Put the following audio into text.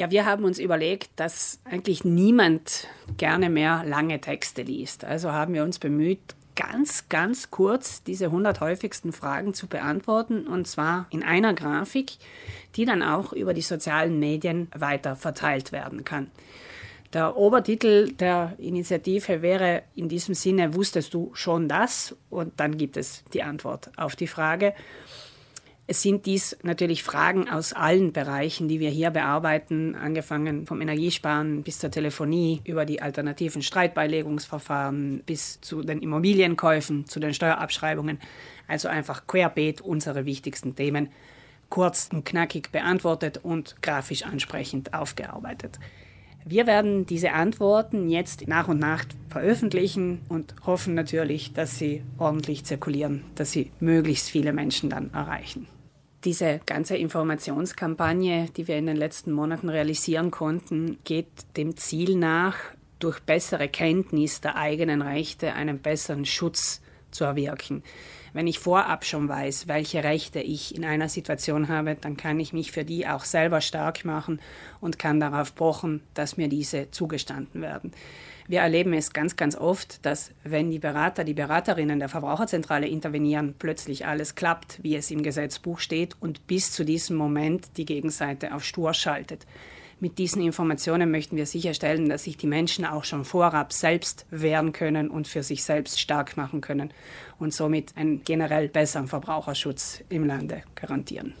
Ja, wir haben uns überlegt, dass eigentlich niemand gerne mehr lange Texte liest. Also haben wir uns bemüht, ganz, ganz kurz diese 100 häufigsten Fragen zu beantworten und zwar in einer Grafik, die dann auch über die sozialen Medien weiter verteilt werden kann. Der Obertitel der Initiative wäre in diesem Sinne, wusstest du schon das? Und dann gibt es die Antwort auf die Frage. Es sind dies natürlich Fragen aus allen Bereichen, die wir hier bearbeiten, angefangen vom Energiesparen bis zur Telefonie, über die alternativen Streitbeilegungsverfahren bis zu den Immobilienkäufen, zu den Steuerabschreibungen. Also einfach querbeet unsere wichtigsten Themen kurz und knackig beantwortet und grafisch ansprechend aufgearbeitet. Wir werden diese Antworten jetzt nach und nach veröffentlichen und hoffen natürlich, dass sie ordentlich zirkulieren, dass sie möglichst viele Menschen dann erreichen. Diese ganze Informationskampagne, die wir in den letzten Monaten realisieren konnten, geht dem Ziel nach, durch bessere Kenntnis der eigenen Rechte einen besseren Schutz zu erwirken. Wenn ich vorab schon weiß, welche Rechte ich in einer Situation habe, dann kann ich mich für die auch selber stark machen und kann darauf pochen, dass mir diese zugestanden werden. Wir erleben es ganz, ganz oft, dass wenn die Berater, die Beraterinnen der Verbraucherzentrale intervenieren, plötzlich alles klappt, wie es im Gesetzbuch steht und bis zu diesem Moment die Gegenseite auf Stur schaltet. Mit diesen Informationen möchten wir sicherstellen, dass sich die Menschen auch schon vorab selbst wehren können und für sich selbst stark machen können und somit einen generell besseren Verbraucherschutz im Lande garantieren.